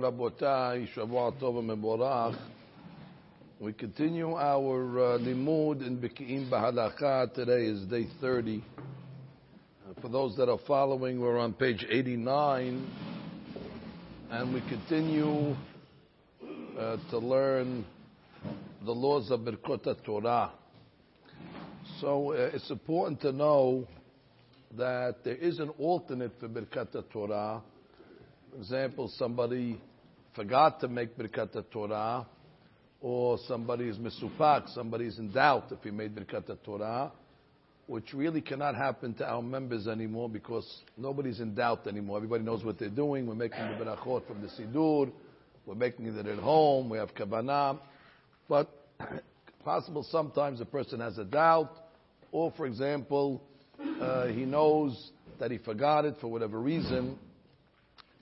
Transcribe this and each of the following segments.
Rabotai, Meborach. We continue our uh, limud in Beki'im Bahalacha. Today is day 30. Uh, for those that are following, we're on page 89. And we continue uh, to learn the laws of Birkot Torah. So uh, it's important to know that there is an alternate for Birkat Torah. For example, somebody forgot to make Birkat Torah, or somebody is misupak, somebody is in doubt if he made Birkat Torah, which really cannot happen to our members anymore because nobody's in doubt anymore. Everybody knows what they're doing. We're making the Berachot from the Sidur. We're making it at home. We have Kavanah. But possible sometimes a person has a doubt, or for example, uh, he knows that he forgot it for whatever reason,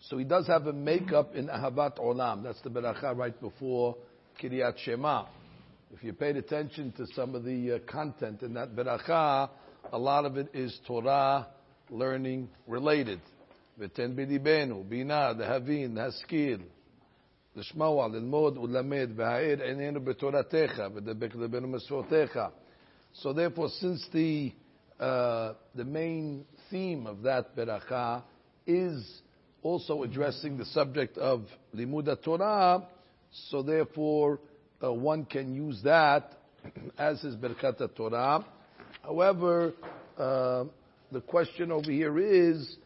so he does have a makeup in Ahavat Olam. That's the beracha right before Kiryat Shema. If you paid attention to some of the uh, content in that beracha, a lot of it is Torah learning related. V'ten b'libenu, bina, dehavin, haskil, לשמוע, ללמוד ולמד, והעיר עינינו בתורתך, ודבק לבנו מסורתך. So therefore, since the, uh, the main theme of that beracha is also addressing the subject of Limuda Torah, so therefore uh, one can use that as his Berkat Torah. However, uh, the question over here is,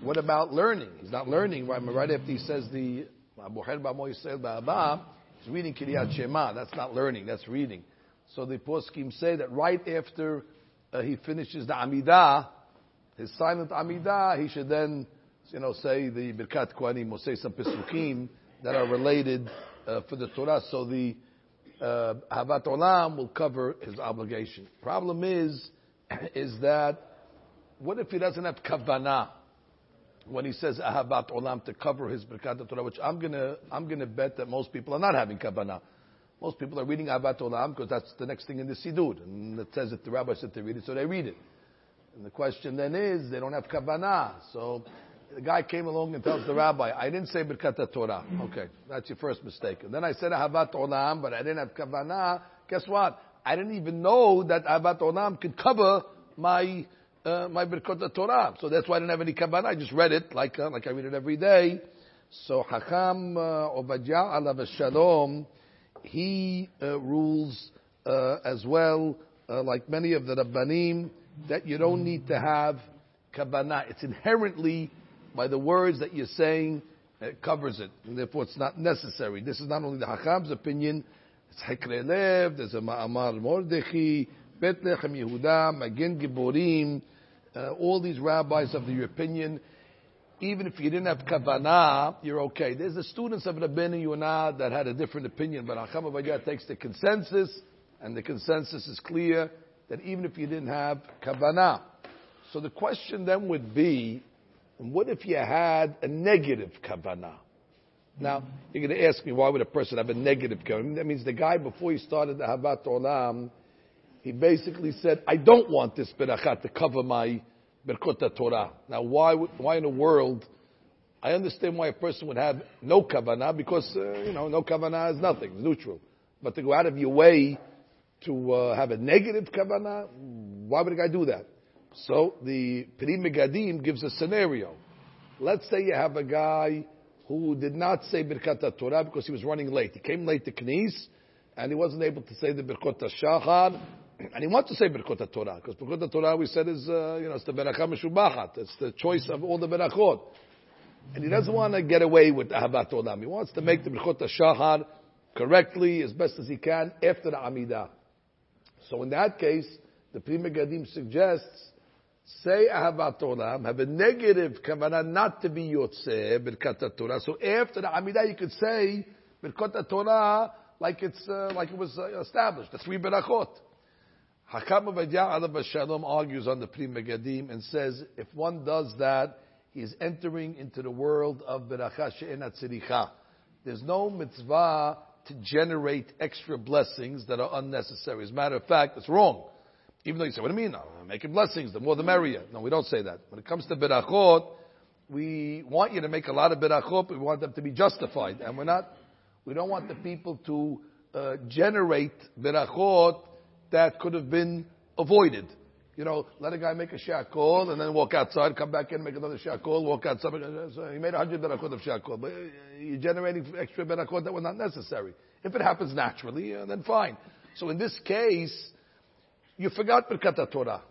what about learning? He's not learning, right? Right after he says the he's reading Kiryat Shema. That's not learning, that's reading. So the poskim say that right after uh, he finishes the Amidah, his silent Amidah, he should then you know, say the Birkat Kohanim or say some Pesukim that are related uh, for the Torah. So the uh, Havat Olam will cover his obligation. Problem is, is that what if he doesn't have kavanah when he says Ahavat Olam to cover his Birkat Torah, which I'm gonna I'm gonna bet that most people are not having kavanah. Most people are reading Ahavat Olam because that's the next thing in the Siddur, and it says that the rabbi said to read it, so they read it. And the question then is, they don't have kavanah, so the guy came along and tells the rabbi, I didn't say Birkat Torah. Okay, that's your first mistake. And then I said Ahavat Olam, but I didn't have Kavanah. Guess what? I didn't even know that Ahavat Olam could cover my uh, my Birkat Torah. So that's why I didn't have any Kavanah. I just read it like uh, like I read it every day. So Hakam uh, Obadiah alav Shalom, he uh, rules uh, as well, uh, like many of the Rabbanim, that you don't need to have Kavanah. It's inherently by the words that you're saying, it covers it. And therefore, it's not necessary. This is not only the Hakam's opinion, it's Hekre Lev, there's a Ma'amar Mordechi, Bet Lechem Yehuda, Magen Giborim, uh, all these rabbis of the opinion, even if you didn't have kavanah, you're okay. There's the students of Rabbeinu Yonah that had a different opinion, but Avadiyah takes the consensus, and the consensus is clear that even if you didn't have kavanah. So the question then would be, and what if you had a negative kavanah? Now, you're going to ask me, why would a person have a negative kavanah? That means the guy, before he started the Havat Olam, he basically said, I don't want this berachat to cover my Berkot Torah. Now, why, why in the world, I understand why a person would have no kavanah, because, uh, you know, no kavanah is nothing, it's neutral. But to go out of your way to uh, have a negative kavanah, why would a guy do that? So the Pri Megadim gives a scenario. Let's say you have a guy who did not say Birkat Torah because he was running late. He came late to Knis, and he wasn't able to say the Birkat Shachar, and he wants to say Birkat Torah because Birkat Torah we said is uh, you know it's the Berakah Meshubachat. It's the choice of all the Berakot, and he doesn't want to get away with Ahavat Olam. He wants to make the Birkat Shachar correctly as best as he can after the Amidah. So in that case, the Pri Megadim suggests say Ahavat Olam, have a negative kavanah not to be Yotzeh, Birkat Torah. So after the Amidah, you could say Birkat Torah like it's uh, like it was uh, established, the three Berachot. Hakam Avadiyah Alav Shalom argues on the Pri Megadim and says if one does that, he is entering into the world of Beracha She'enat Tziricha. There's no mitzvah to generate extra blessings that are unnecessary. As a matter of fact, it's wrong. Even though you say, what do you mean? I'm making blessings, the more the merrier. No, we don't say that. When it comes to berachot, we want you to make a lot of berachot, but we want them to be justified, and we're not. We don't want the people to uh, generate berachot that could have been avoided. You know, let a guy make a shakol and then walk outside, come back in, make another shakol, walk outside. So he made a hundred berakot of shakol, but you're generating extra berakot that were not necessary. If it happens naturally, uh, then fine. So in this case, you forgot Birkat Torah.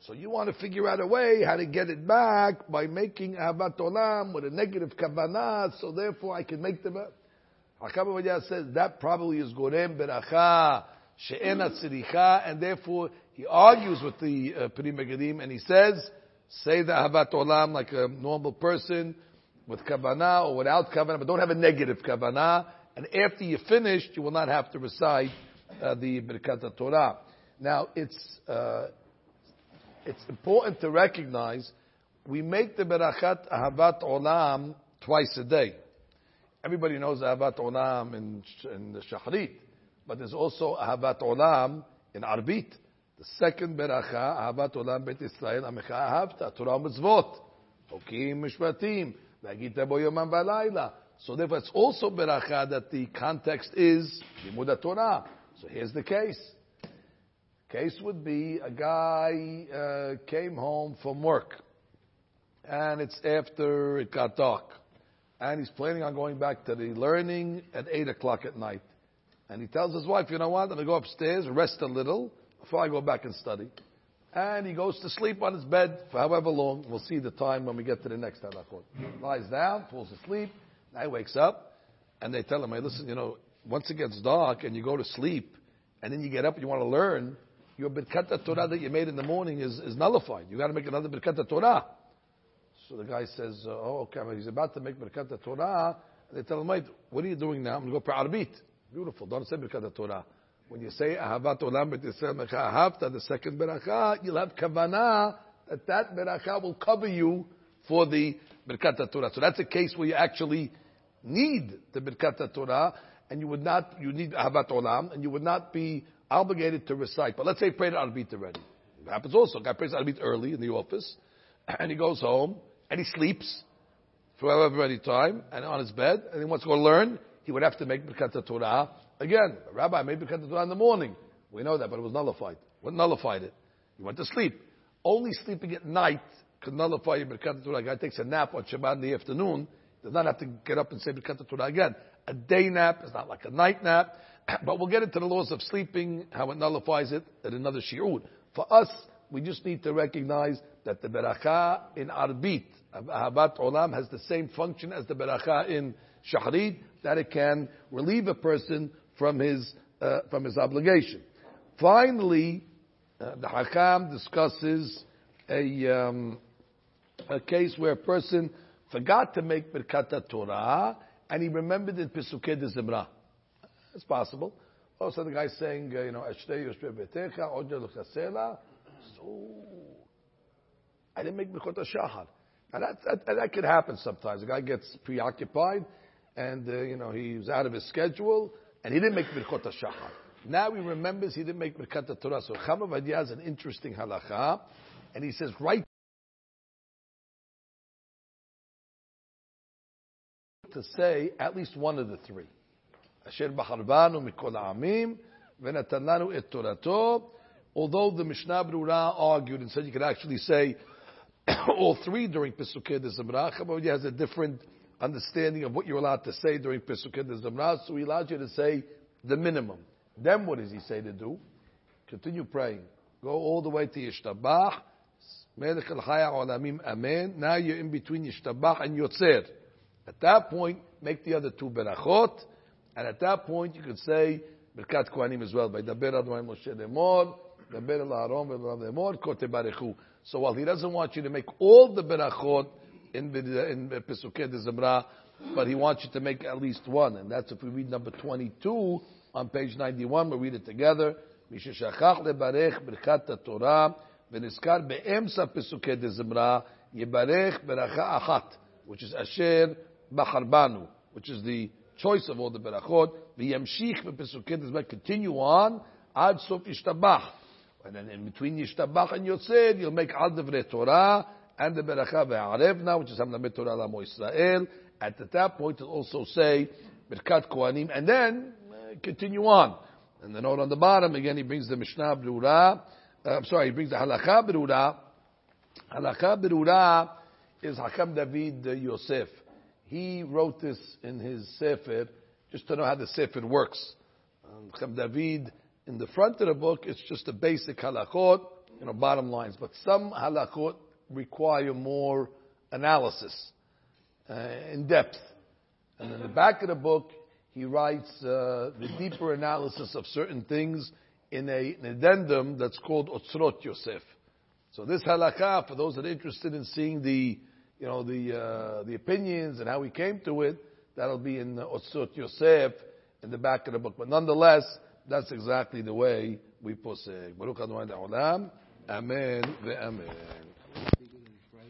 So you want to figure out a way how to get it back by making Ahavat Olam with a negative kavanah, so therefore I can make the... Hakam says that probably is Gorem Beracha, She'ena Tziricha, and therefore he argues with the uh, Megadim and he says, say the Ahavat Olam like a normal person with kavanah or without kavanah, but don't have a negative kavanah. And after you're finished, you will not have to recite uh, the Birkat Torah. Now, it's, uh, it's important to recognize we make the Berachat Ahavat Olam twice a day. Everybody knows Ahavat Olam in, in the Shachrit, but there's also Ahavat Olam in Arbit. The second Beracha, Ahavat Olam Bet Israel, Amecha Ahavta, Torah Mitzvot, Hokim Mishpatim, Vagita Bo Yomam Balayla. So therefore it's also Beracha that the context is Limud Torah. So here's the case. Case would be a guy uh, came home from work, and it's after it got dark, and he's planning on going back to the learning at eight o'clock at night. And he tells his wife, "You know what? I'm to go upstairs, rest a little before I go back and study." And he goes to sleep on his bed for however long. We'll see the time when we get to the next halachot. Lies down, falls asleep. Now he wakes up, and they tell him, "Hey, listen, you know, once it gets dark and you go to sleep, and then you get up and you want to learn." Your Birkat Torah that you made in the morning is, is nullified. You got to make another Birkat Torah. So the guy says, uh, oh, okay, he's about to make Birkat Torah. And they tell him, wait, what are you doing now? I'm going to go for Arbit. Beautiful. Don't say Birkat Torah. When you say Ahavat Olam B'Tisrael Mecha the second Beracha, you'll have Kavanah that that Beracha will cover you for the Birkat Torah. So that's a case where you actually need the Birkat Torah and you would not, you need Ahavat Olam, and you would not be obligated to recite. But let's say he prayed Arbit already. It happens also. Guy prays Arbit early in the office, and he goes home, and he sleeps for however many time, and on his bed, and he wants to go learn, he would have to make Birkat Torah again. Rabbi made Birkat Torah in the morning. We know that, but it was nullified. What nullified it? He went to sleep. Only sleeping at night could nullify your Birkat Torah. A guy takes a nap on Shabbat in the afternoon, does not have to get up and say Birkat Torah again. A day nap is not like a night nap. But we'll get into the laws of sleeping, how it nullifies it, at another shiur. For us, we just need to recognize that the beracha in arbit, ahabat olam, has the same function as the beracha in shahrid, that it can relieve a person from his, uh, from his obligation. Finally, uh, the Hakam discusses a, um, a case where a person forgot to make Birkat Torah and he remembered in Pesukei de Zimra. It's possible. Also, the guy's saying, uh, you know, Ashtei Yoshpe Betecha, Odja L'chasela. So, I didn't make Birkot Shahar. And that, that, that, could happen sometimes. The guy gets preoccupied, and, uh, you know, he's out of his schedule, and he didn't make Birkot Shahar. Now he remembers he didn't make Birkat Torah. So Hakam Avadiyah has an interesting halacha, and he says, right to say at least one of the three. אשר בחר בנו מכל העמים, ונתן לנו את תורתו. Although the Mishnah Brura argued and said you could actually say all three during Pesukei de Zimra, Chabad has a different understanding of what you're allowed to say during Pesukei de Zimra, so he allows you to say the minimum. Then what does he say to do? Continue praying. Go all the way to Yishtabach, Melech al Chaya Olamim Amen. Now you're in between Yishtabach and Yotzer. At that point, make the other two berachot, and at that point, you could say Birkat Kohanim as well. By Daber Adonai Moshe Lemor, Daber El Aaron Lemor, Kote Barechu. So while he doesn't want you to make all the berachot in in Pesukei de Zimra, but he wants you to make at least one, and that's if we read number 22 on page 91. We'll read it together. מי ששכח לברך ברכת התורה ונזכר באמצע פסוקי דזמרה, יברך ברכה אחת, which is אשר בחר בנו, which is the choice of all the berachot. V'yamshich v'pesukei is continue on ad sof yishtabach. And then in between yishtabach and yotzer, you'll make al devrei Torah and the beracha ve'arevna, which is Hamlamet Torah Lamo Israel. At that point, it'll also say Birkat Kohanim, and then uh, continue on. And the note on the bottom, again, he brings the Mishnah Brura. Uh, I'm sorry, he brings the Halakha Brura. Halakha Brura is Hakam David Yosef. He wrote this in his Sefer, just to know how the Sefer works. Um, David, in the front of the book, it's just the basic halachot, you know, bottom lines. But some halachot require more analysis, uh, in depth. And in the back of the book, he writes uh, the deeper analysis of certain things in a, an addendum that's called Otzrot Yosef. So this halakha, for those that are interested in seeing the, you know, the uh, the opinions and how we came to it, that'll be in Otzrot Yosef in the back of the book. But nonetheless, that's exactly the way we posek. Baruch Adonai Amen ve'amen.